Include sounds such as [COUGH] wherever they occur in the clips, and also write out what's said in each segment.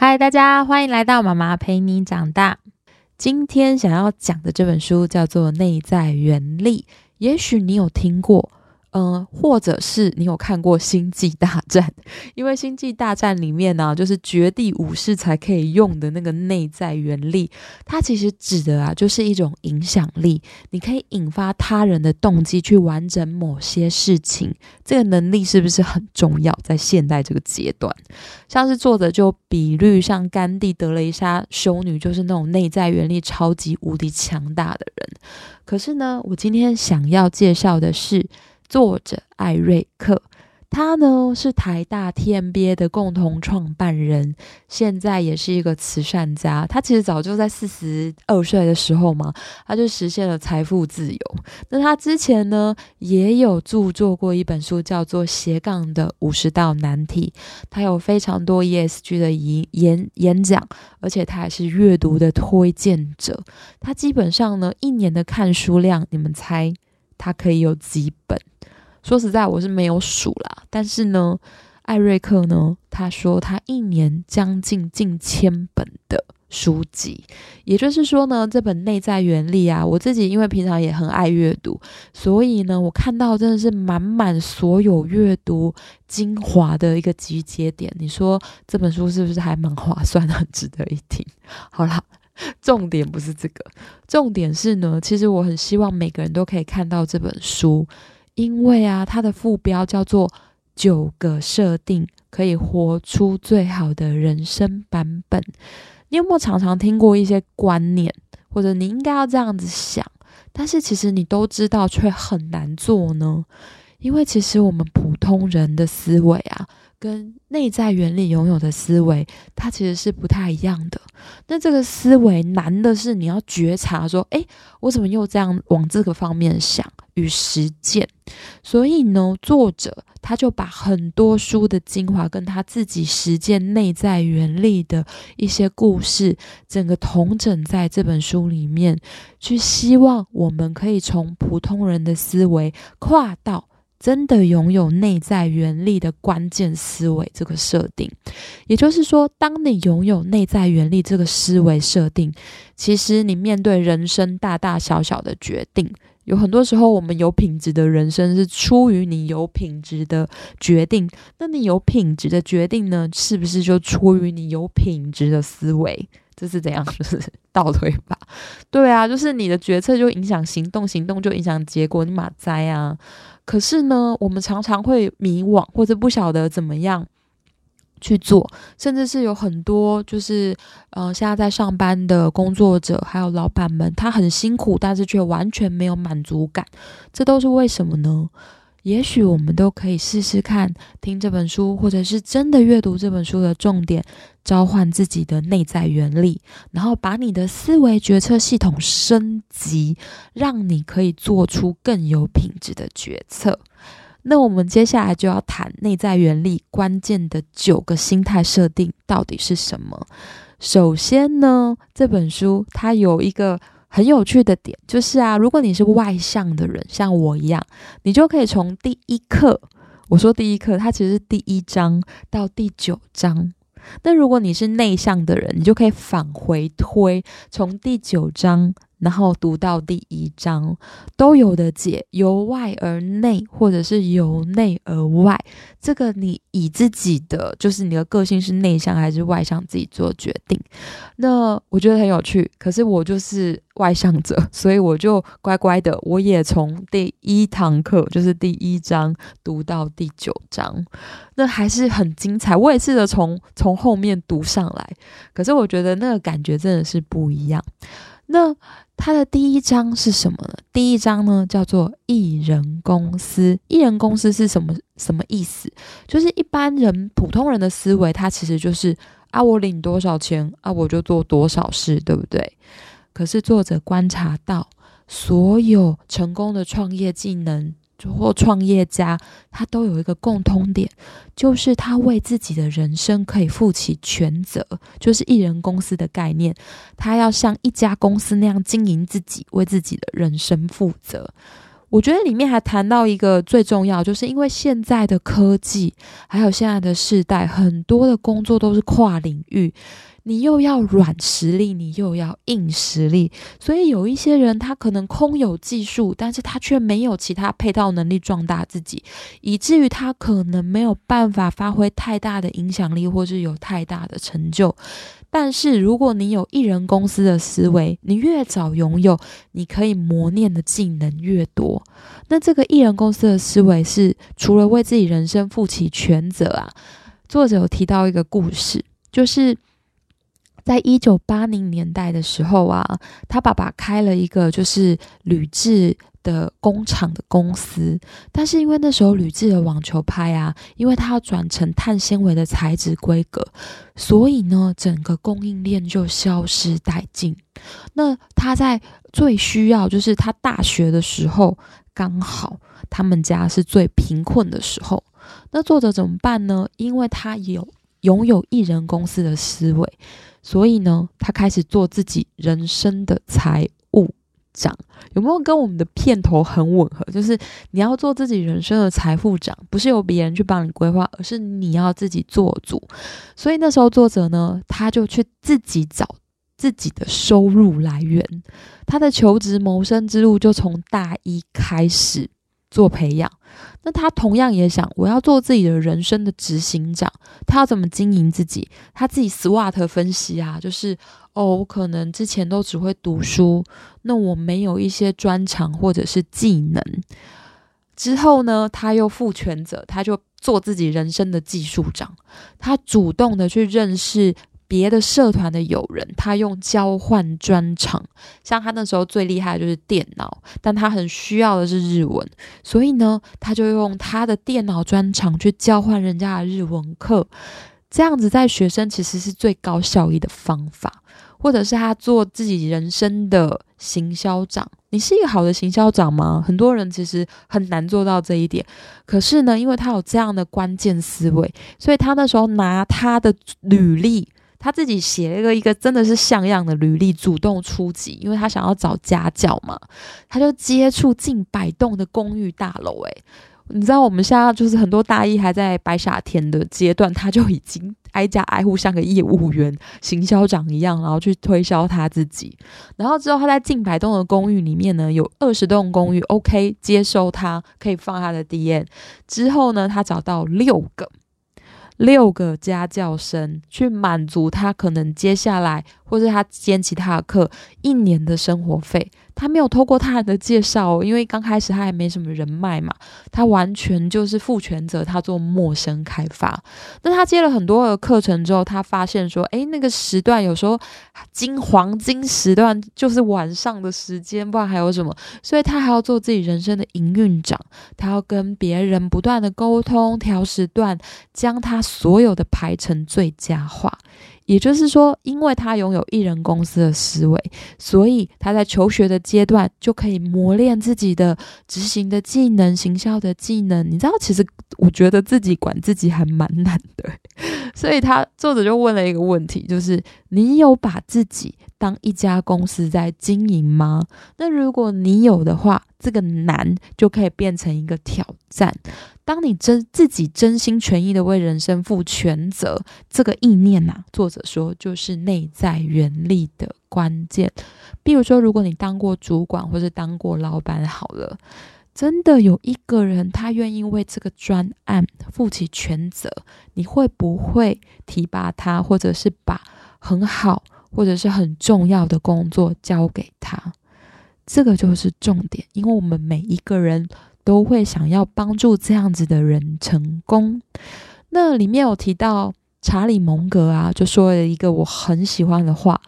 嗨，大家欢迎来到妈妈陪你长大。今天想要讲的这本书叫做《内在原力》，也许你有听过。嗯，或者是你有看过《星际大战》？因为《星际大战》里面呢，就是绝地武士才可以用的那个内在原力，它其实指的啊，就是一种影响力，你可以引发他人的动机去完成某些事情。这个能力是不是很重要？在现代这个阶段，像是作者就比喻，像甘地、德雷莎修女，就是那种内在原力超级无敌强大的人。可是呢，我今天想要介绍的是。作者艾瑞克，他呢是台大 TMBA 的共同创办人，现在也是一个慈善家。他其实早就在四十二岁的时候嘛，他就实现了财富自由。那他之前呢也有著作过一本书，叫做《斜杠的五十道难题》。他有非常多 ESG 的演演演讲，而且他还是阅读的推荐者。他基本上呢一年的看书量，你们猜他可以有几本？说实在，我是没有数啦。但是呢，艾瑞克呢，他说他一年将近近千本的书籍，也就是说呢，这本内在原理啊，我自己因为平常也很爱阅读，所以呢，我看到真的是满满所有阅读精华的一个集结点。你说这本书是不是还蛮划算，很 [LAUGHS] 值得一听？好啦，重点不是这个，重点是呢，其实我很希望每个人都可以看到这本书。因为啊，它的副标叫做“九个设定可以活出最好的人生版本”。你有没有常常听过一些观念，或者你应该要这样子想，但是其实你都知道却很难做呢？因为其实我们普通人的思维啊，跟内在原理拥有的思维，它其实是不太一样的。那这个思维难的是你要觉察，说，诶，我怎么又这样往这个方面想？与实践，所以呢，作者他就把很多书的精华跟他自己实践内在原理的一些故事，整个统整在这本书里面，去希望我们可以从普通人的思维跨到真的拥有内在原力的关键思维这个设定。也就是说，当你拥有内在原力这个思维设定，其实你面对人生大大小小的决定。有很多时候，我们有品质的人生是出于你有品质的决定。那你有品质的决定呢？是不是就出于你有品质的思维？这是怎样？就是倒推吧。对啊，就是你的决策就影响行动，行动就影响结果，你马灾啊。可是呢，我们常常会迷惘，或者不晓得怎么样。去做，甚至是有很多就是，呃，现在在上班的工作者，还有老板们，他很辛苦，但是却完全没有满足感，这都是为什么呢？也许我们都可以试试看，听这本书，或者是真的阅读这本书的重点，召唤自己的内在原理，然后把你的思维决策系统升级，让你可以做出更有品质的决策。那我们接下来就要谈内在原理关键的九个心态设定到底是什么。首先呢，这本书它有一个很有趣的点，就是啊，如果你是外向的人，像我一样，你就可以从第一课，我说第一课，它其实是第一章到第九章。那如果你是内向的人，你就可以返回推，从第九章。然后读到第一章都有的解，由外而内，或者是由内而外，这个你以自己的就是你的个性是内向还是外向自己做决定。那我觉得很有趣，可是我就是外向者，所以我就乖乖的，我也从第一堂课就是第一章读到第九章，那还是很精彩。我也试着从从后面读上来，可是我觉得那个感觉真的是不一样。那它的第一章是什么呢？第一章呢叫做艺人公司。艺人公司是什么什么意思？就是一般人普通人的思维，他其实就是啊，我领多少钱啊，我就做多少事，对不对？可是作者观察到，所有成功的创业技能。或创业家，他都有一个共通点，就是他为自己的人生可以负起全责，就是一人公司的概念，他要像一家公司那样经营自己，为自己的人生负责。我觉得里面还谈到一个最重要，就是因为现在的科技，还有现在的世代，很多的工作都是跨领域，你又要软实力，你又要硬实力，所以有一些人他可能空有技术，但是他却没有其他配套能力壮大自己，以至于他可能没有办法发挥太大的影响力，或是有太大的成就。但是，如果你有艺人公司的思维，你越早拥有，你可以磨练的技能越多。那这个艺人公司的思维是，除了为自己人生负起全责啊，作者有提到一个故事，就是在一九八零年代的时候啊，他爸爸开了一个就是铝制。的工厂的公司，但是因为那时候铝制的网球拍啊，因为它要转成碳纤维的材质规格，所以呢，整个供应链就消失殆尽。那他在最需要，就是他大学的时候，刚好他们家是最贫困的时候。那作者怎么办呢？因为他有拥有艺人公司的思维，所以呢，他开始做自己人生的财务。长有没有跟我们的片头很吻合？就是你要做自己人生的财富长，不是由别人去帮你规划，而是你要自己做主。所以那时候作者呢，他就去自己找自己的收入来源，他的求职谋生之路就从大一开始。做培养，那他同样也想，我要做自己的人生的执行长。他要怎么经营自己？他自己 SWOT 分析啊，就是哦，我可能之前都只会读书，那我没有一些专长或者是技能。之后呢，他又负全责，他就做自己人生的技术长。他主动的去认识。别的社团的友人，他用交换专长，像他那时候最厉害的就是电脑，但他很需要的是日文，所以呢，他就用他的电脑专长去交换人家的日文课，这样子在学生其实是最高效益的方法。或者是他做自己人生的行销长，你是一个好的行销长吗？很多人其实很难做到这一点。可是呢，因为他有这样的关键思维，所以他那时候拿他的履历。他自己写了一个一个真的是像样的履历，主动出击，因为他想要找家教嘛。他就接触近百栋的公寓大楼，诶，你知道我们现在就是很多大一还在白傻天的阶段，他就已经挨家挨户像个业务员、行销长一样，然后去推销他自己。然后之后他在近百栋的公寓里面呢，有二十栋公寓 OK 接收他，可以放他的 DM。之后呢，他找到六个。六个家教生去满足他可能接下来，或者他兼其他的课一年的生活费。他没有透过他人的介绍，因为刚开始他还没什么人脉嘛，他完全就是负全责，他做陌生开发。那他接了很多的课程之后，他发现说，诶，那个时段有时候金黄金时段就是晚上的时间，不然还有什么？所以他还要做自己人生的营运长，他要跟别人不断的沟通，调时段，将他所有的排程最佳化。也就是说，因为他拥有艺人公司的思维，所以他在求学的阶段就可以磨练自己的执行的技能、行销的技能。你知道，其实我觉得自己管自己还蛮难的，[LAUGHS] 所以他作者就问了一个问题，就是你有把自己当一家公司在经营吗？那如果你有的话，这个难就可以变成一个挑战。当你真自己真心全意的为人生负全责，这个意念呐，作者说就是内在原力的关键。比如说，如果你当过主管或者当过老板，好了，真的有一个人他愿意为这个专案负起全责，你会不会提拔他，或者是把很好或者是很重要的工作交给他？这个就是重点，因为我们每一个人。都会想要帮助这样子的人成功。那里面有提到查理蒙格啊，就说了一个我很喜欢的话。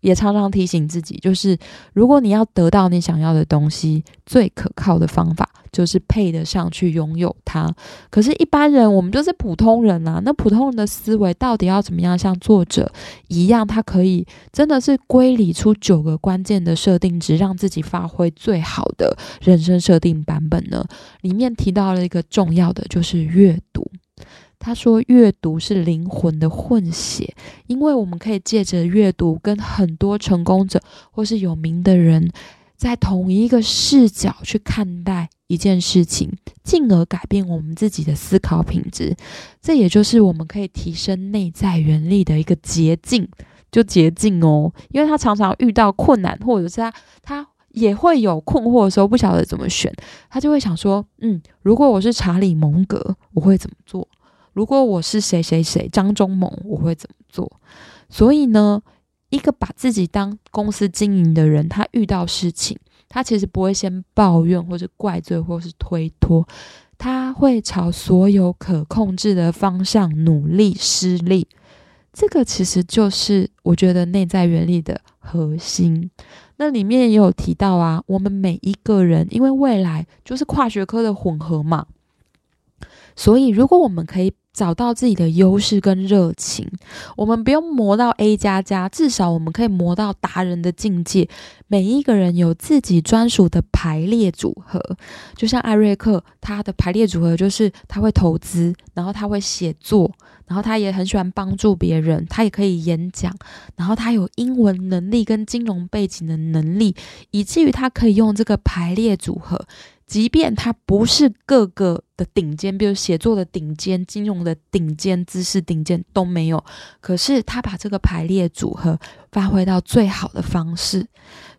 也常常提醒自己，就是如果你要得到你想要的东西，最可靠的方法就是配得上去拥有它。可是，一般人我们就是普通人啊，那普通人的思维到底要怎么样像作者一样，他可以真的是归理出九个关键的设定值，让自己发挥最好的人生设定版本呢？里面提到了一个重要的，就是阅读。他说：“阅读是灵魂的混血，因为我们可以借着阅读跟很多成功者或是有名的人在同一个视角去看待一件事情，进而改变我们自己的思考品质。这也就是我们可以提升内在原力的一个捷径，就捷径哦。因为他常常遇到困难，或者是他他也会有困惑的时候，不晓得怎么选，他就会想说：嗯，如果我是查理蒙格，我会怎么做？如果我是谁谁谁张忠谋，我会怎么做？所以呢？一个把自己当公司经营的人，他遇到事情，他其实不会先抱怨或者怪罪或是推脱，他会朝所有可控制的方向努力施力。这个其实就是我觉得内在原理的核心。那里面也有提到啊，我们每一个人，因为未来就是跨学科的混合嘛，所以如果我们可以。找到自己的优势跟热情，我们不用磨到 A 加加，至少我们可以磨到达人的境界。每一个人有自己专属的排列组合，就像艾瑞克，他的排列组合就是他会投资，然后他会写作，然后他也很喜欢帮助别人，他也可以演讲，然后他有英文能力跟金融背景的能力，以至于他可以用这个排列组合。即便他不是各个的顶尖，比如写作的顶尖、金融的顶尖、知识顶尖都没有，可是他把这个排列组合发挥到最好的方式。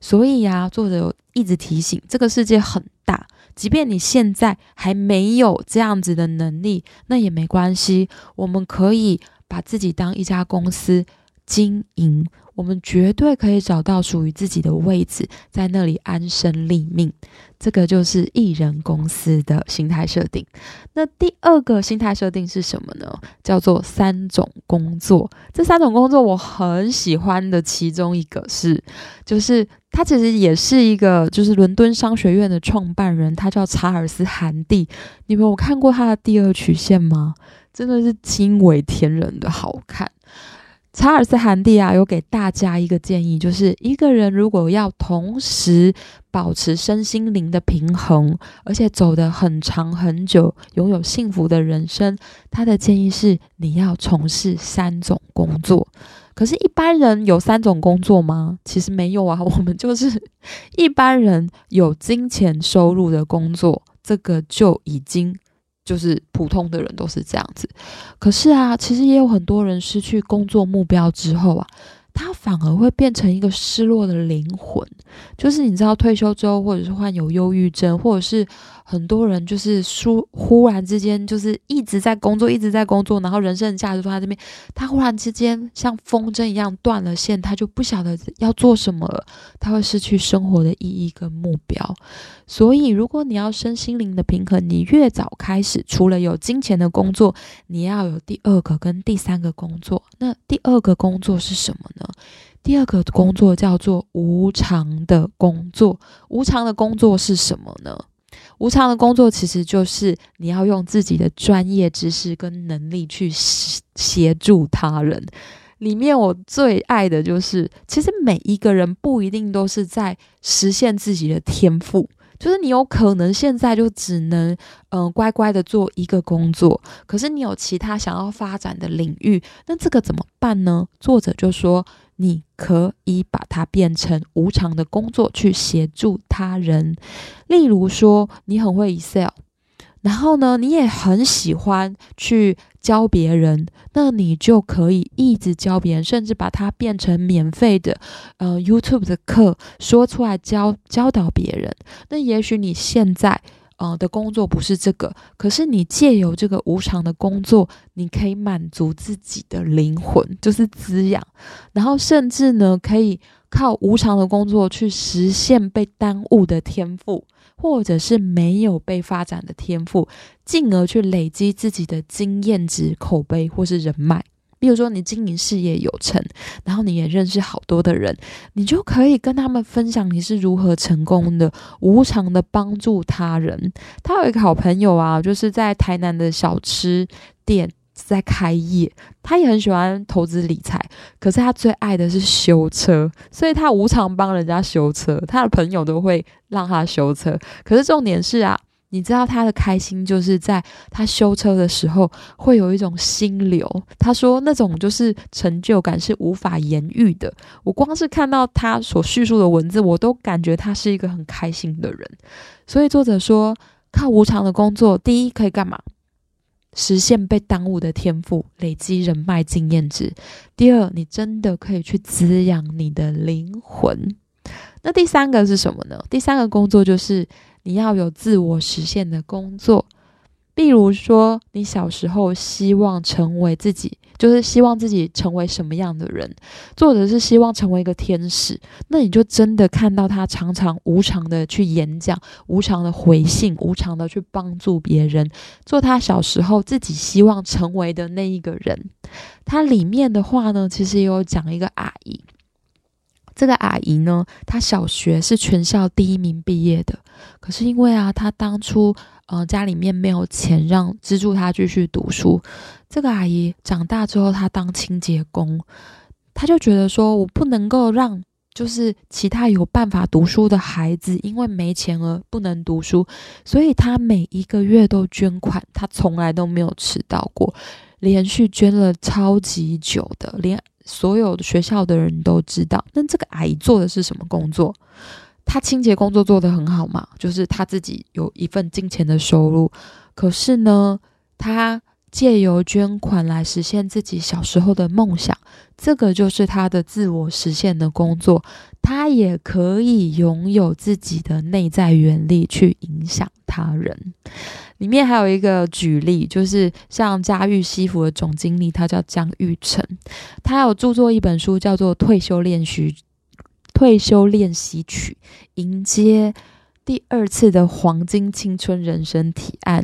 所以呀，作者一直提醒，这个世界很大，即便你现在还没有这样子的能力，那也没关系。我们可以把自己当一家公司经营。我们绝对可以找到属于自己的位置，在那里安身立命。这个就是艺人公司的心态设定。那第二个心态设定是什么呢？叫做三种工作。这三种工作我很喜欢的，其中一个是，就是他其实也是一个，就是伦敦商学院的创办人，他叫查尔斯·韩蒂。你们有看过他的第二曲线吗？真的是惊为天人的好看。查尔斯·韩蒂啊，有给大家一个建议，就是一个人如果要同时保持身心灵的平衡，而且走得很长很久，拥有幸福的人生，他的建议是你要从事三种工作。可是，一般人有三种工作吗？其实没有啊，[LAUGHS] 我们就是一般人有金钱收入的工作，这个就已经。就是普通的人都是这样子，可是啊，其实也有很多人失去工作目标之后啊，他反而会变成一个失落的灵魂。就是你知道，退休之后，或者是患有忧郁症，或者是。很多人就是说，忽然之间就是一直在工作，一直在工作，然后人生的价值放在这边，他忽然之间像风筝一样断了线，他就不晓得要做什么了，他会失去生活的意义跟目标。所以，如果你要身心灵的平衡，你越早开始，除了有金钱的工作，你要有第二个跟第三个工作。那第二个工作是什么呢？第二个工作叫做无偿的工作。无偿的工作是什么呢？无偿的工作其实就是你要用自己的专业知识跟能力去协协助他人。里面我最爱的就是，其实每一个人不一定都是在实现自己的天赋。就是你有可能现在就只能嗯乖乖的做一个工作，可是你有其他想要发展的领域，那这个怎么办呢？作者就说你可以把它变成无偿的工作去协助他人，例如说你很会 Excel。然后呢，你也很喜欢去教别人，那你就可以一直教别人，甚至把它变成免费的，呃，YouTube 的课说出来教教导别人。那也许你现在呃的工作不是这个，可是你借由这个无偿的工作，你可以满足自己的灵魂，就是滋养，然后甚至呢，可以靠无偿的工作去实现被耽误的天赋。或者是没有被发展的天赋，进而去累积自己的经验值、口碑或是人脉。比如说，你经营事业有成，然后你也认识好多的人，你就可以跟他们分享你是如何成功的，无偿的帮助他人。他有一个好朋友啊，就是在台南的小吃店。在开业，他也很喜欢投资理财，可是他最爱的是修车，所以他无偿帮人家修车，他的朋友都会让他修车。可是重点是啊，你知道他的开心，就是在他修车的时候会有一种心流。他说那种就是成就感是无法言喻的。我光是看到他所叙述的文字，我都感觉他是一个很开心的人。所以作者说，靠无偿的工作，第一可以干嘛？实现被耽误的天赋，累积人脉经验值。第二，你真的可以去滋养你的灵魂。那第三个是什么呢？第三个工作就是你要有自我实现的工作。例如说，你小时候希望成为自己，就是希望自己成为什么样的人？作者是希望成为一个天使，那你就真的看到他常常无偿的去演讲，无偿的回信，无偿的去帮助别人，做他小时候自己希望成为的那一个人。他里面的话呢，其实也有讲一个阿姨。这个阿姨呢，她小学是全校第一名毕业的，可是因为啊，他当初呃家里面没有钱让资助他继续读书。这个阿姨长大之后，她当清洁工，她就觉得说，我不能够让就是其他有办法读书的孩子因为没钱而不能读书，所以她每一个月都捐款，她从来都没有迟到过，连续捐了超级久的，连。所有的学校的人都知道，那这个阿姨做的是什么工作？他清洁工作做得很好嘛，就是他自己有一份金钱的收入。可是呢，他借由捐款来实现自己小时候的梦想，这个就是他的自我实现的工作。他也可以拥有自己的内在原力去影响他人。里面还有一个举例，就是像嘉裕西服的总经理，他叫江玉成，他有著作一本书，叫做《退休练习退休练习曲》，迎接第二次的黄金青春人生提案。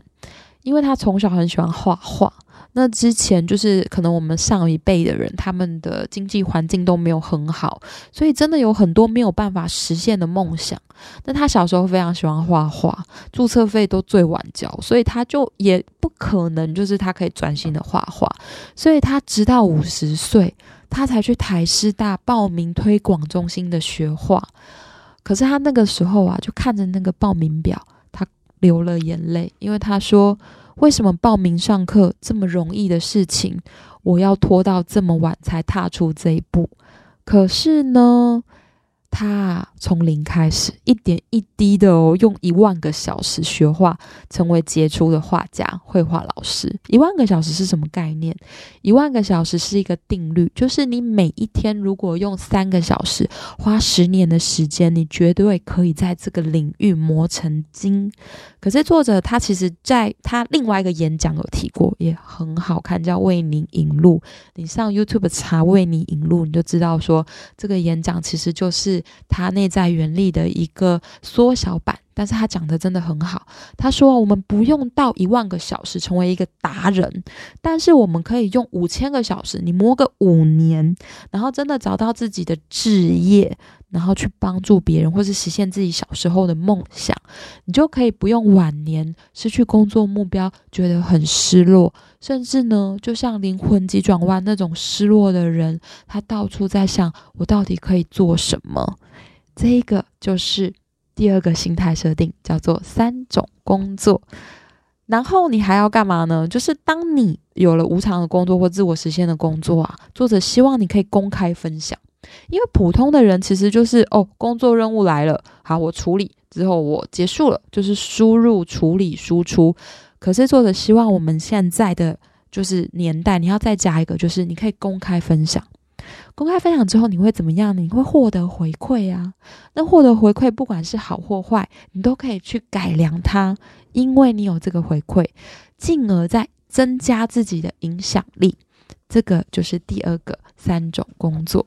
因为他从小很喜欢画画。那之前就是可能我们上一辈的人，他们的经济环境都没有很好，所以真的有很多没有办法实现的梦想。那他小时候非常喜欢画画，注册费都最晚交，所以他就也不可能就是他可以专心的画画。所以他直到五十岁，他才去台师大报名推广中心的学画。可是他那个时候啊，就看着那个报名表，他流了眼泪，因为他说。为什么报名上课这么容易的事情，我要拖到这么晚才踏出这一步？可是呢？他从零开始，一点一滴的哦，用一万个小时学画，成为杰出的画家、绘画老师。一万个小时是什么概念？一万个小时是一个定律，就是你每一天如果用三个小时，花十年的时间，你绝对可以在这个领域磨成精。可是作者他其实在他另外一个演讲有提过，也很好看，叫《为您引路》。你上 YouTube 查《为你引路》，你就知道说这个演讲其实就是。它内在原理的一个缩小版，但是他讲的真的很好。他说，我们不用到一万个小时成为一个达人，但是我们可以用五千个小时，你磨个五年，然后真的找到自己的志业。然后去帮助别人，或是实现自己小时候的梦想，你就可以不用晚年失去工作目标，觉得很失落，甚至呢，就像灵魂急转弯那种失落的人，他到处在想我到底可以做什么。这一个就是第二个心态设定，叫做三种工作。然后你还要干嘛呢？就是当你有了无偿的工作或自我实现的工作啊，作者希望你可以公开分享。因为普通的人其实就是哦，工作任务来了，好，我处理之后我结束了，就是输入、处理、输出。可是作者希望我们现在的就是年代，你要再加一个，就是你可以公开分享。公开分享之后你会怎么样？你会获得回馈啊。那获得回馈，不管是好或坏，你都可以去改良它，因为你有这个回馈，进而再增加自己的影响力。这个就是第二个三种工作。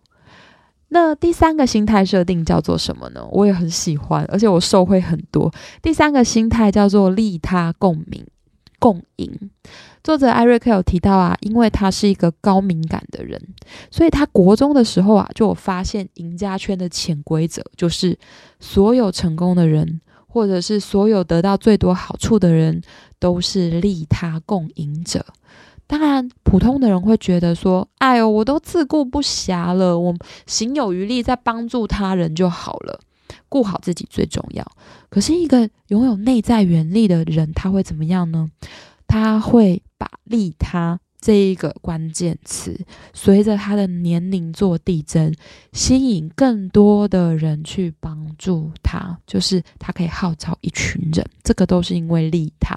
那第三个心态设定叫做什么呢？我也很喜欢，而且我受惠很多。第三个心态叫做利他共鸣共赢。作者艾瑞克有提到啊，因为他是一个高敏感的人，所以他国中的时候啊，就有发现赢家圈的潜规则，就是所有成功的人，或者是所有得到最多好处的人，都是利他共赢者。当然，普通的人会觉得说：“哎呦，我都自顾不暇了，我行有余力在帮助他人就好了。”顾好自己最重要。可是，一个拥有内在原力的人，他会怎么样呢？他会把利他这一个关键词，随着他的年龄做递增，吸引更多的人去帮助他，就是他可以号召一群人。这个都是因为利他，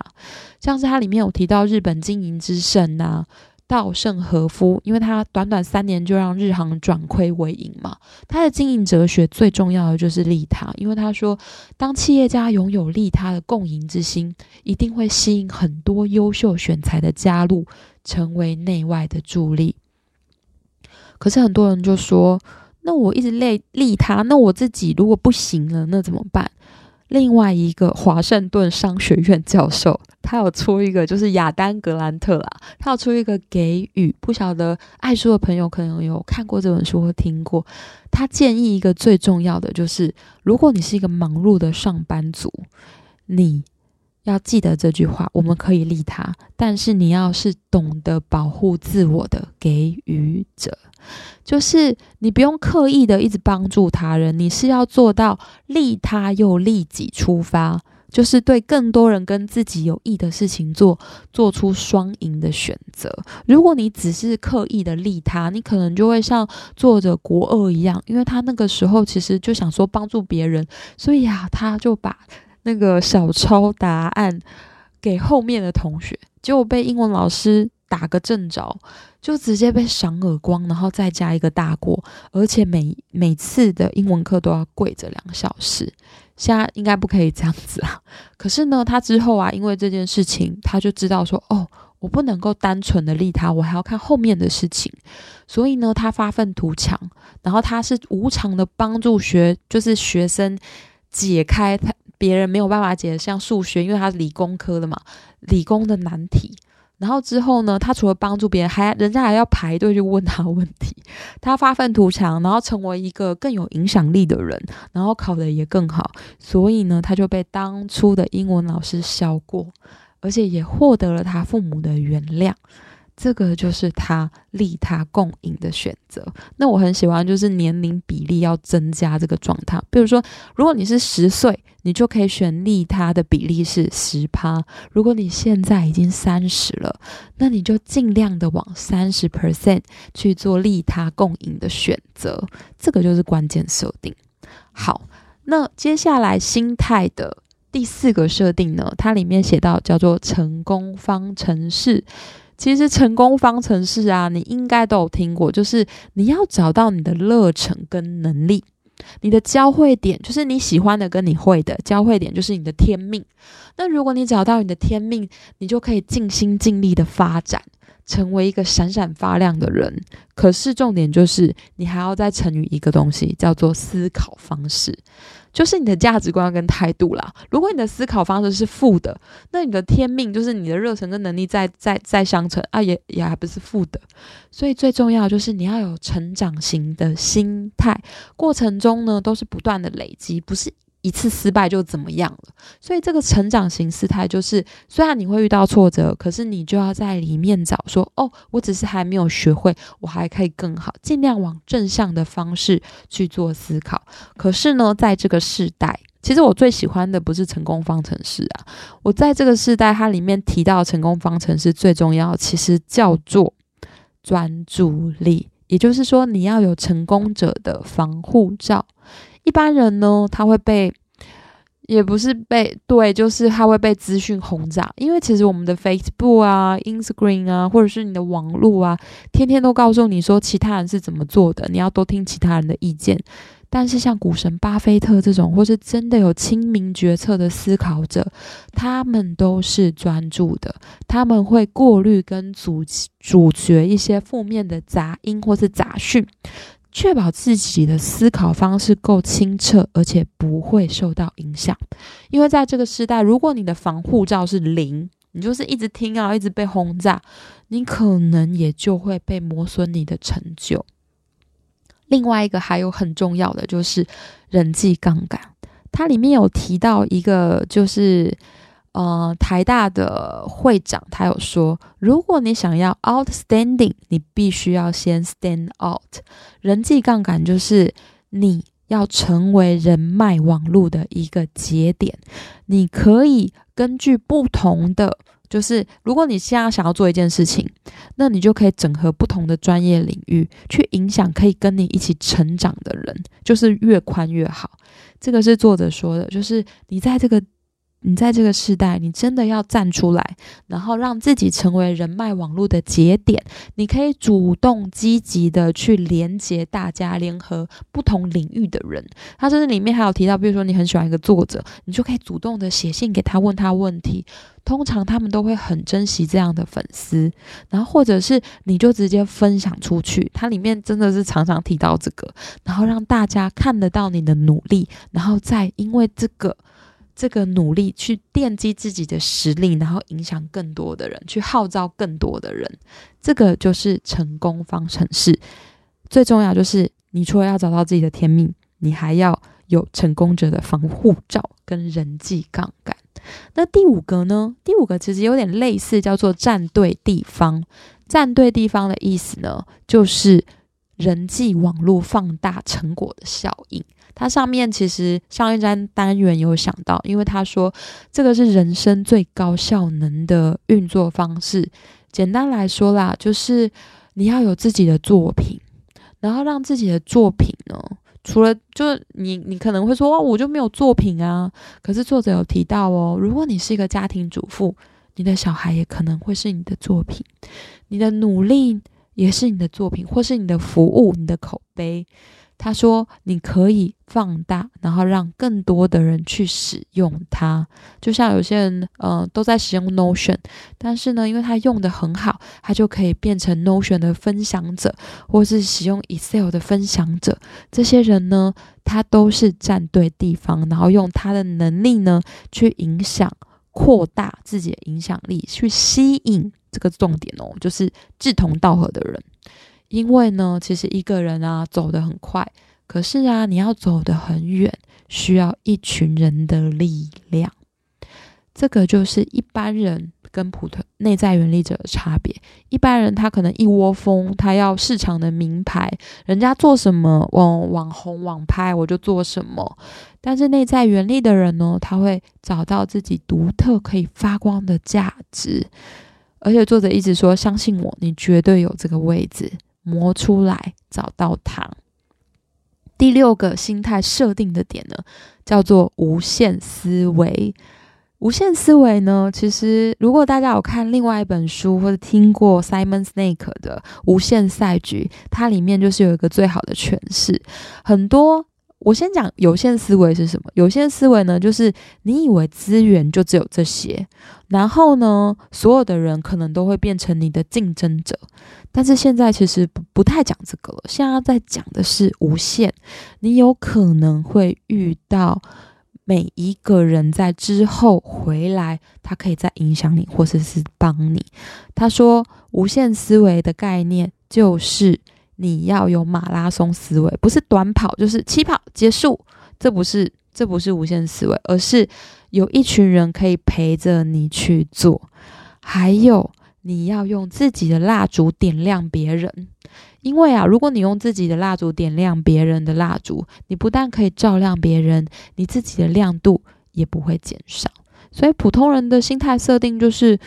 像是他里面有提到日本经营之圣呐。稻盛和夫，因为他短短三年就让日航转亏为盈嘛。他的经营哲学最重要的就是利他，因为他说，当企业家拥有利他的共赢之心，一定会吸引很多优秀选材的加入，成为内外的助力。可是很多人就说，那我一直累利他，那我自己如果不行了，那怎么办？另外一个华盛顿商学院教授，他有出一个，就是亚丹格兰特啦，他有出一个给予，不晓得爱书的朋友可能有看过这本书或听过。他建议一个最重要的就是，如果你是一个忙碌的上班族，你。要记得这句话，我们可以利他，但是你要是懂得保护自我的给予者，就是你不用刻意的一直帮助他人，你是要做到利他又利己出发，就是对更多人跟自己有益的事情做，做出双赢的选择。如果你只是刻意的利他，你可能就会像作者国二一样，因为他那个时候其实就想说帮助别人，所以啊，他就把。那个小抄答案给后面的同学，结果被英文老师打个正着，就直接被赏耳光，然后再加一个大过，而且每每次的英文课都要跪着两小时。现在应该不可以这样子啊。[LAUGHS] 可是呢，他之后啊，因为这件事情，他就知道说，哦，我不能够单纯的利他，我还要看后面的事情。所以呢，他发愤图强，然后他是无偿的帮助学，就是学生解开他。别人没有办法解的，像数学，因为他是理工科的嘛，理工的难题。然后之后呢，他除了帮助别人，还人家还要排队去问他问题。[LAUGHS] 他发愤图强，然后成为一个更有影响力的人，然后考的也更好。所以呢，他就被当初的英文老师笑过，而且也获得了他父母的原谅。这个就是他利他共赢的选择。那我很喜欢，就是年龄比例要增加这个状态。比如说，如果你是十岁，你就可以选利他的比例是十趴；如果你现在已经三十了，那你就尽量的往三十 percent 去做利他共赢的选择。这个就是关键设定。好，那接下来心态的第四个设定呢？它里面写到叫做成功方程式。其实成功方程式啊，你应该都有听过，就是你要找到你的热忱跟能力，你的交汇点就是你喜欢的跟你会的交汇点，就是你的天命。那如果你找到你的天命，你就可以尽心尽力的发展，成为一个闪闪发亮的人。可是重点就是，你还要再成语一个东西，叫做思考方式。就是你的价值观跟态度啦。如果你的思考方式是负的，那你的天命就是你的热忱跟能力在在在相乘啊，也也还不是负的。所以最重要就是你要有成长型的心态，过程中呢都是不断的累积，不是。一次失败就怎么样了？所以这个成长型姿态就是，虽然你会遇到挫折，可是你就要在里面找说，哦，我只是还没有学会，我还可以更好，尽量往正向的方式去做思考。可是呢，在这个时代，其实我最喜欢的不是成功方程式啊，我在这个时代，它里面提到成功方程式最重要，其实叫做专注力，也就是说，你要有成功者的防护罩。一般人呢，他会被，也不是被对，就是他会被资讯轰炸。因为其实我们的 Facebook 啊、Instagram 啊，或者是你的网络啊，天天都告诉你说其他人是怎么做的，你要多听其他人的意见。但是像股神巴菲特这种，或是真的有清明决策的思考者，他们都是专注的，他们会过滤跟阻阻绝一些负面的杂音或是杂讯。确保自己的思考方式够清澈，而且不会受到影响。因为在这个时代，如果你的防护罩是零，你就是一直听啊，一直被轰炸，你可能也就会被磨损你的成就。另外一个还有很重要的就是人际杠杆，它里面有提到一个就是。呃，台大的会长他有说，如果你想要 outstanding，你必须要先 stand out。人际杠杆就是你要成为人脉网络的一个节点。你可以根据不同的，就是如果你现在想要做一件事情，那你就可以整合不同的专业领域，去影响可以跟你一起成长的人，就是越宽越好。这个是作者说的，就是你在这个。你在这个时代，你真的要站出来，然后让自己成为人脉网络的节点。你可以主动积极的去连接大家，联合不同领域的人。他甚至里面还有提到，比如说你很喜欢一个作者，你就可以主动的写信给他，问他问题。通常他们都会很珍惜这样的粉丝，然后或者是你就直接分享出去。它里面真的是常常提到这个，然后让大家看得到你的努力，然后再因为这个。这个努力去奠基自己的实力，然后影响更多的人，去号召更多的人，这个就是成功方程式。最重要就是，你除了要找到自己的天命，你还要有成功者的防护罩跟人际杠杆。那第五个呢？第五个其实有点类似，叫做站对地方。站对地方的意思呢，就是人际网络放大成果的效应。它上面其实上一章单元有想到，因为他说这个是人生最高效能的运作方式。简单来说啦，就是你要有自己的作品，然后让自己的作品呢，除了就你你可能会说我就没有作品啊，可是作者有提到哦，如果你是一个家庭主妇，你的小孩也可能会是你的作品，你的努力也是你的作品，或是你的服务、你的口碑。他说：“你可以放大，然后让更多的人去使用它。就像有些人，呃，都在使用 Notion，但是呢，因为他用的很好，他就可以变成 Notion 的分享者，或是使用 Excel 的分享者。这些人呢，他都是站对地方，然后用他的能力呢，去影响、扩大自己的影响力，去吸引这个重点哦，就是志同道合的人。”因为呢，其实一个人啊走得很快，可是啊，你要走得很远，需要一群人的力量。这个就是一般人跟普通内在原力者的差别。一般人他可能一窝蜂，他要市场的名牌，人家做什么网网红网拍，我就做什么。但是内在原力的人呢，他会找到自己独特可以发光的价值。而且作者一直说，相信我，你绝对有这个位置。磨出来，找到糖。第六个心态设定的点呢，叫做无限思维。无限思维呢，其实如果大家有看另外一本书，或者听过 Simon Snake 的《无限赛局》，它里面就是有一个最好的诠释。很多，我先讲有限思维是什么。有限思维呢，就是你以为资源就只有这些，然后呢，所有的人可能都会变成你的竞争者。但是现在其实不不太讲这个了，现在在讲的是无限。你有可能会遇到每一个人在之后回来，他可以再影响你，或者是帮你。他说，无限思维的概念就是你要有马拉松思维，不是短跑，就是起跑结束。这不是这不是无限思维，而是有一群人可以陪着你去做，还有。你要用自己的蜡烛点亮别人，因为啊，如果你用自己的蜡烛点亮别人的蜡烛，你不但可以照亮别人，你自己的亮度也不会减少。所以普通人的心态设定就是，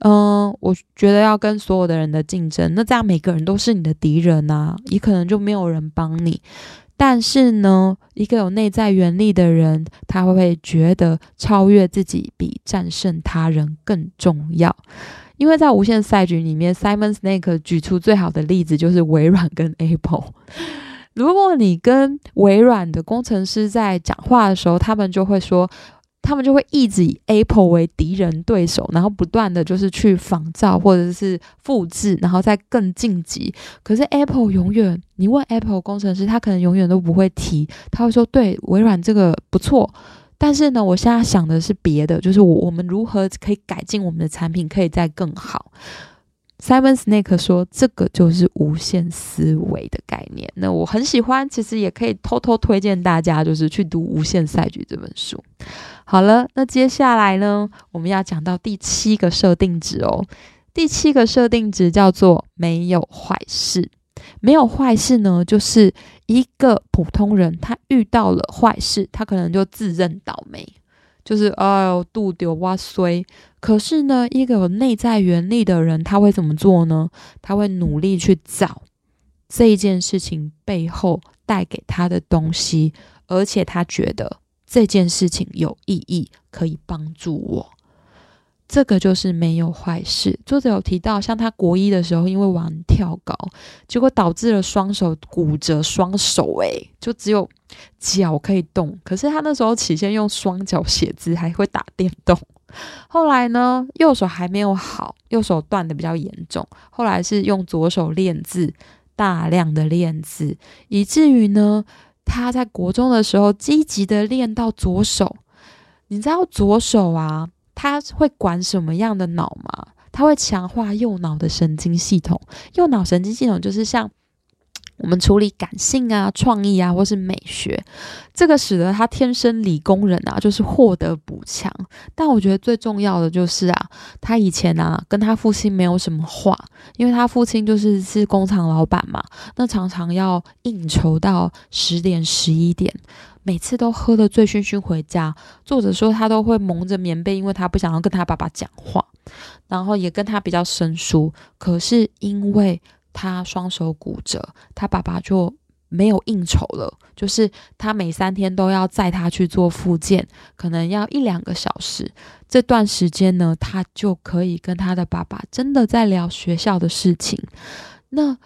嗯，我觉得要跟所有的人的竞争，那这样每个人都是你的敌人啊，也可能就没有人帮你。但是呢，一个有内在原力的人，他会觉得超越自己比战胜他人更重要。因为在无限赛局里面，Simon Snake 举出最好的例子就是微软跟 Apple。[LAUGHS] 如果你跟微软的工程师在讲话的时候，他们就会说，他们就会一直以 Apple 为敌人对手，然后不断的就是去仿造或者是复制，然后再更晋级。可是 Apple 永远，你问 Apple 工程师，他可能永远都不会提，他会说，对微软这个不错。但是呢，我现在想的是别的，就是我我们如何可以改进我们的产品，可以再更好。Simon Snake 说，这个就是无限思维的概念。那我很喜欢，其实也可以偷偷推荐大家，就是去读《无限赛局》这本书。好了，那接下来呢，我们要讲到第七个设定值哦。第七个设定值叫做没有坏事。没有坏事呢，就是一个普通人他遇到了坏事，他可能就自认倒霉，就是哎呦肚丢哇衰。可是呢，一个有内在原力的人，他会怎么做呢？他会努力去找这一件事情背后带给他的东西，而且他觉得这件事情有意义，可以帮助我。这个就是没有坏事。作者有提到，像他国一的时候，因为玩跳高，结果导致了双手骨折，双手诶，就只有脚可以动。可是他那时候起先用双脚写字，还会打电动。后来呢，右手还没有好，右手断的比较严重。后来是用左手练字，大量的练字，以至于呢，他在国中的时候积极的练到左手。你知道左手啊？他会管什么样的脑吗？他会强化右脑的神经系统。右脑神经系统就是像我们处理感性啊、创意啊，或是美学，这个使得他天生理工人啊，就是获得补强。但我觉得最重要的就是啊，他以前啊跟他父亲没有什么话，因为他父亲就是是工厂老板嘛，那常常要应酬到十点、十一点。每次都喝得醉醺醺回家，作者说他都会蒙着棉被，因为他不想要跟他爸爸讲话，然后也跟他比较生疏。可是因为他双手骨折，他爸爸就没有应酬了，就是他每三天都要载他去做复健，可能要一两个小时。这段时间呢，他就可以跟他的爸爸真的在聊学校的事情。那。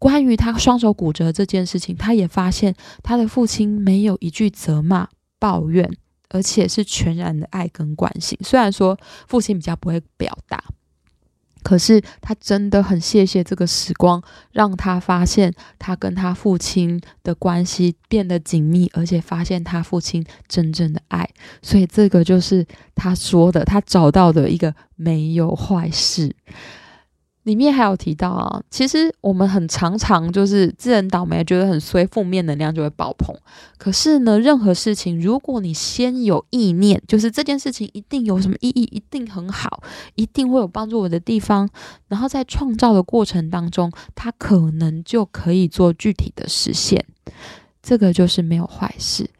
关于他双手骨折这件事情，他也发现他的父亲没有一句责骂、抱怨，而且是全然的爱跟关心。虽然说父亲比较不会表达，可是他真的很谢谢这个时光，让他发现他跟他父亲的关系变得紧密，而且发现他父亲真正的爱。所以这个就是他说的，他找到的一个没有坏事。里面还有提到啊，其实我们很常常就是自认倒霉，觉得很衰，负面能量就会爆棚。可是呢，任何事情，如果你先有意念，就是这件事情一定有什么意义，一定很好，一定会有帮助我的地方，然后在创造的过程当中，它可能就可以做具体的实现。这个就是没有坏事。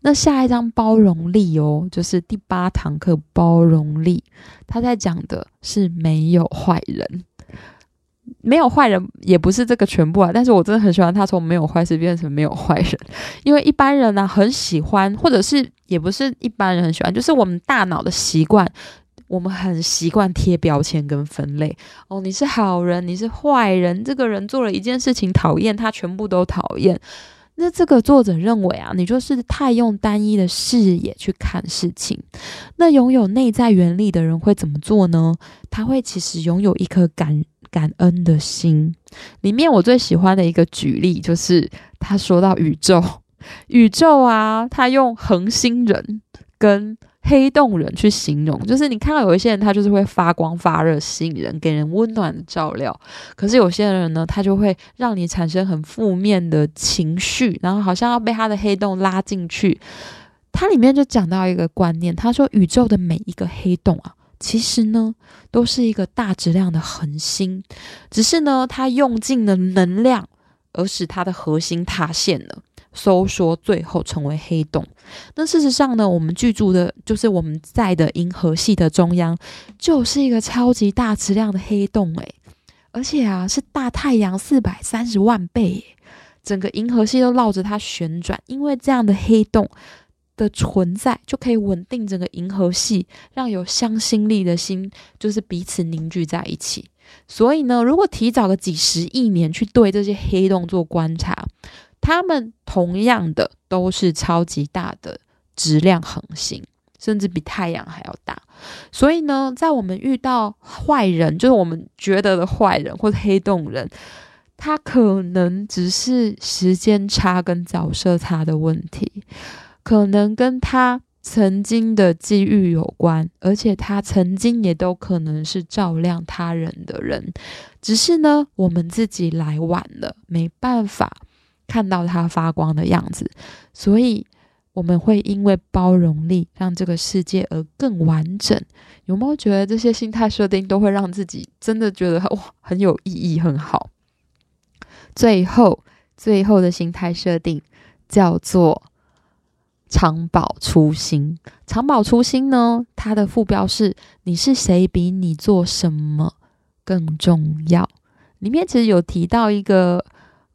那下一张包容力哦，就是第八堂课包容力，他在讲的是没有坏人。没有坏人也不是这个全部啊，但是我真的很喜欢他从没有坏事变成没有坏人，[LAUGHS] 因为一般人呢很喜欢，或者是也不是一般人很喜欢，就是我们大脑的习惯，我们很习惯贴标签跟分类。哦，你是好人，你是坏人，这个人做了一件事情讨厌，他全部都讨厌。那这个作者认为啊，你就是太用单一的视野去看事情。那拥有内在原理的人会怎么做呢？他会其实拥有一颗感。感恩的心里面，我最喜欢的一个举例就是他说到宇宙，[LAUGHS] 宇宙啊，他用恒星人跟黑洞人去形容，就是你看到有一些人，他就是会发光发热，吸引人，给人温暖的照料；可是有些人呢，他就会让你产生很负面的情绪，然后好像要被他的黑洞拉进去。他里面就讲到一个观念，他说宇宙的每一个黑洞啊。其实呢，都是一个大质量的恒星，只是呢，它用尽了能量，而使它的核心塌陷了，收缩，最后成为黑洞。那事实上呢，我们居住的，就是我们在的银河系的中央，就是一个超级大质量的黑洞，诶，而且啊，是大太阳四百三十万倍，整个银河系都绕着它旋转，因为这样的黑洞。的存在就可以稳定整个银河系，让有相心力的心就是彼此凝聚在一起。所以呢，如果提早个几十亿年去对这些黑洞做观察，它们同样的都是超级大的质量恒星，甚至比太阳还要大。所以呢，在我们遇到坏人，就是我们觉得的坏人或者黑洞人，他可能只是时间差跟角色差的问题。可能跟他曾经的机遇有关，而且他曾经也都可能是照亮他人的人，只是呢，我们自己来晚了，没办法看到他发光的样子，所以我们会因为包容力让这个世界而更完整。有没有觉得这些心态设定都会让自己真的觉得哇很有意义，很好？最后，最后的心态设定叫做长保初心。长保初心呢，它的副标是“你是谁比你做什么更重要”。里面其实有提到一个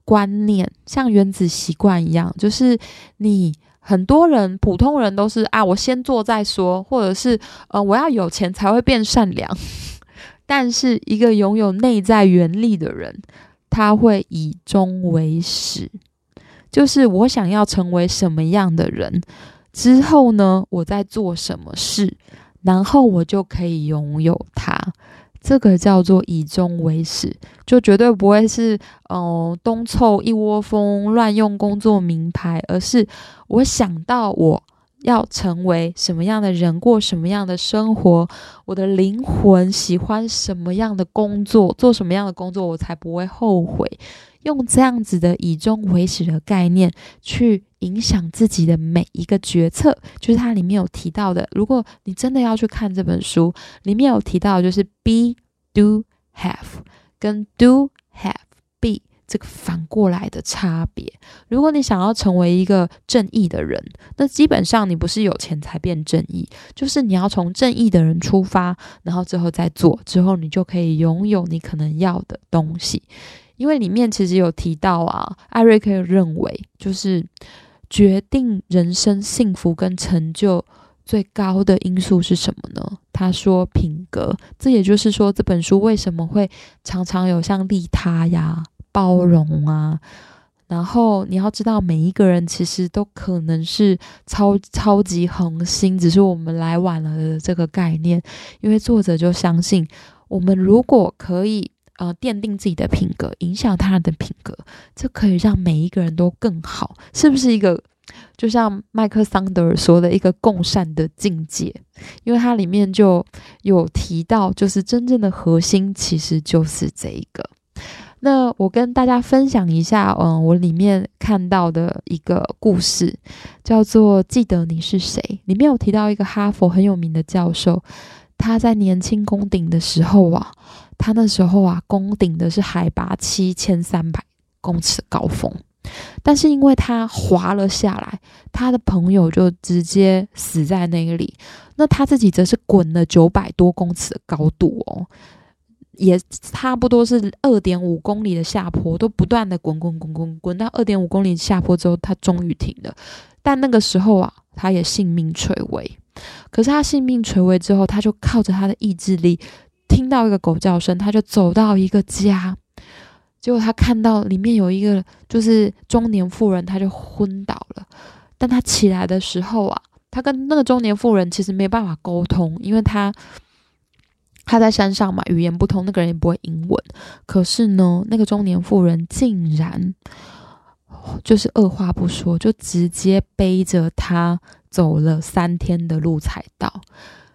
观念，像原子习惯一样，就是你很多人普通人都是啊，我先做再说，或者是呃，我要有钱才会变善良。[LAUGHS] 但是一个拥有内在原力的人，他会以终为始，就是我想要成为什么样的人，之后呢，我在做什么事，然后我就可以拥有它。这个叫做以终为始，就绝对不会是哦东凑一窝蜂乱用工作名牌，而是我想到我。要成为什么样的人，过什么样的生活？我的灵魂喜欢什么样的工作，做什么样的工作，我才不会后悔。用这样子的以终为始的概念去影响自己的每一个决策，就是它里面有提到的。如果你真的要去看这本书，里面有提到就是 be do have 跟 do have be。这个反过来的差别，如果你想要成为一个正义的人，那基本上你不是有钱才变正义，就是你要从正义的人出发，然后之后再做，之后你就可以拥有你可能要的东西。因为里面其实有提到啊，艾瑞克认为，就是决定人生幸福跟成就最高的因素是什么呢？他说品格。这也就是说，这本书为什么会常常有像利他呀？包容啊，然后你要知道，每一个人其实都可能是超超级恒星，只是我们来晚了的这个概念。因为作者就相信，我们如果可以呃奠定自己的品格，影响他人的品格，这可以让每一个人都更好，是不是一个就像麦克桑德尔说的一个共善的境界？因为它里面就有提到，就是真正的核心其实就是这一个。那我跟大家分享一下，嗯，我里面看到的一个故事，叫做《记得你是谁》。里面有提到一个哈佛很有名的教授，他在年轻攻顶的时候啊，他那时候啊，攻顶的是海拔七千三百公尺高峰，但是因为他滑了下来，他的朋友就直接死在那里，那他自己则是滚了九百多公尺的高度哦。也差不多是二点五公里的下坡，都不断的滚滚滚滚滚到二点五公里下坡之后，他终于停了。但那个时候啊，他也性命垂危。可是他性命垂危之后，他就靠着他的意志力，听到一个狗叫声，他就走到一个家。结果他看到里面有一个就是中年妇人，他就昏倒了。但他起来的时候啊，他跟那个中年妇人其实没办法沟通，因为他。他在山上嘛，语言不通，那个人也不会英文。可是呢，那个中年妇人竟然就是二话不说，就直接背着他走了三天的路，才到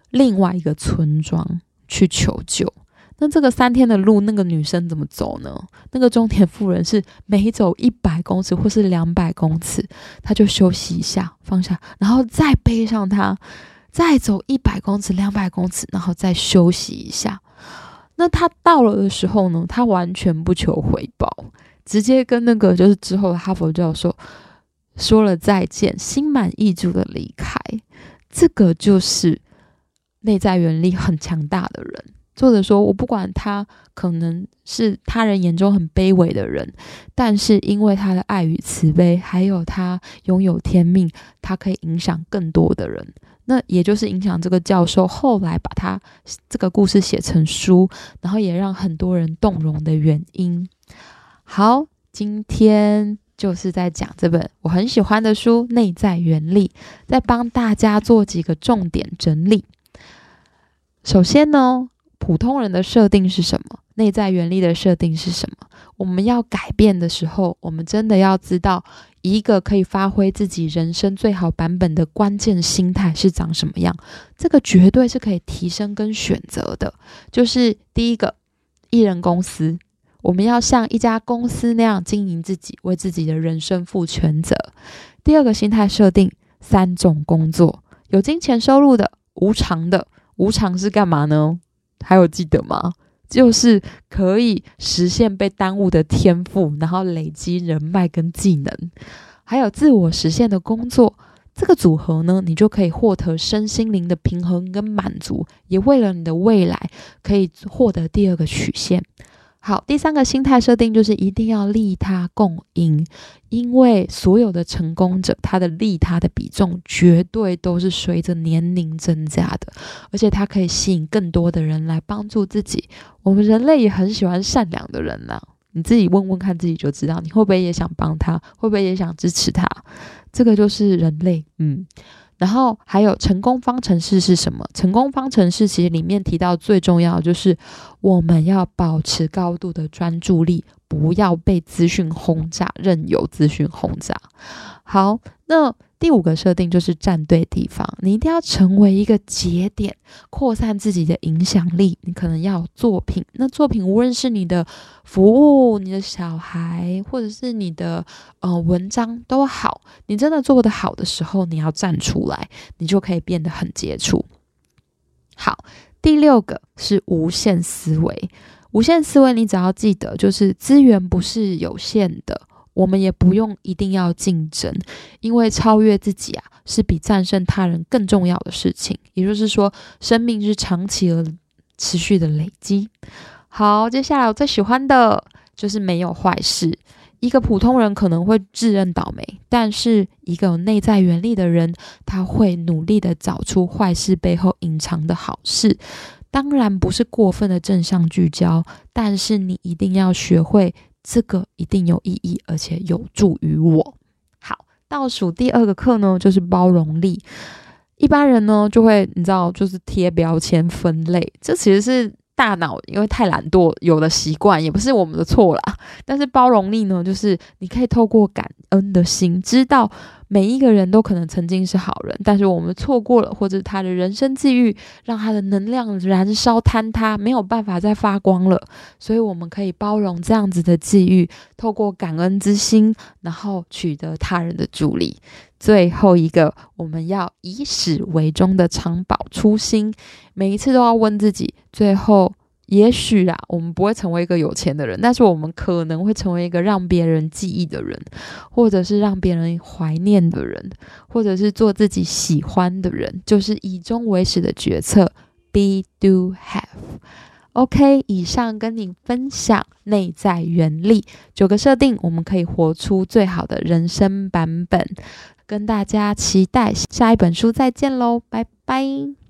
另外一个村庄去求救。那这个三天的路，那个女生怎么走呢？那个中年妇人是每走一百公尺或是两百公尺，她就休息一下，放下，然后再背上他。再走一百公尺、两百公尺，然后再休息一下。那他到了的时候呢？他完全不求回报，直接跟那个就是之后的哈佛教授说了再见，心满意足的离开。这个就是内在原力很强大的人。作者说：“我不管他可能是他人眼中很卑微的人，但是因为他的爱与慈悲，还有他拥有天命，他可以影响更多的人。”那也就是影响这个教授后来把他这个故事写成书，然后也让很多人动容的原因。好，今天就是在讲这本我很喜欢的书《内在原力》，再帮大家做几个重点整理。首先呢，普通人的设定是什么？内在原力的设定是什么？我们要改变的时候，我们真的要知道。一个可以发挥自己人生最好版本的关键心态是长什么样？这个绝对是可以提升跟选择的。就是第一个，艺人公司，我们要像一家公司那样经营自己，为自己的人生负全责。第二个心态设定，三种工作：有金钱收入的，无偿的。无常是干嘛呢？还有记得吗？就是可以实现被耽误的天赋，然后累积人脉跟技能，还有自我实现的工作。这个组合呢，你就可以获得身心灵的平衡跟满足，也为了你的未来可以获得第二个曲线。好，第三个心态设定就是一定要利他共赢，因为所有的成功者，他的利他的比重绝对都是随着年龄增加的，而且他可以吸引更多的人来帮助自己。我们人类也很喜欢善良的人呐，你自己问问看自己就知道，你会不会也想帮他，会不会也想支持他？这个就是人类，嗯。然后还有成功方程式是什么？成功方程式其实里面提到最重要的就是我们要保持高度的专注力，不要被资讯轰炸，任由资讯轰炸。好，那。第五个设定就是站对地方，你一定要成为一个节点，扩散自己的影响力。你可能要有作品，那作品无论是你的服务、你的小孩，或者是你的呃文章都好，你真的做得好的时候，你要站出来，你就可以变得很杰出。好，第六个是无限思维。无限思维，你只要记得，就是资源不是有限的。我们也不用一定要竞争，因为超越自己啊，是比战胜他人更重要的事情。也就是说，生命是长期而持续的累积。好，接下来我最喜欢的就是没有坏事。一个普通人可能会自认倒霉，但是一个有内在原力的人，他会努力的找出坏事背后隐藏的好事。当然不是过分的正向聚焦，但是你一定要学会。这个一定有意义，而且有助于我。好，倒数第二个课呢，就是包容力。一般人呢，就会你知道，就是贴标签、分类，这其实是大脑因为太懒惰有的习惯，也不是我们的错啦。但是包容力呢，就是你可以透过感恩的心，知道。每一个人都可能曾经是好人，但是我们错过了，或者他的人生际遇让他的能量燃烧坍塌，没有办法再发光了。所以我们可以包容这样子的际遇，透过感恩之心，然后取得他人的助力。最后一个，我们要以始为终的长保初心，每一次都要问自己，最后。也许啊，我们不会成为一个有钱的人，但是我们可能会成为一个让别人记忆的人，或者是让别人怀念的人，或者是做自己喜欢的人，就是以终为始的决策。Be do have。OK，以上跟你分享内在原理九个设定，我们可以活出最好的人生版本。跟大家期待下一本书再见喽，拜拜。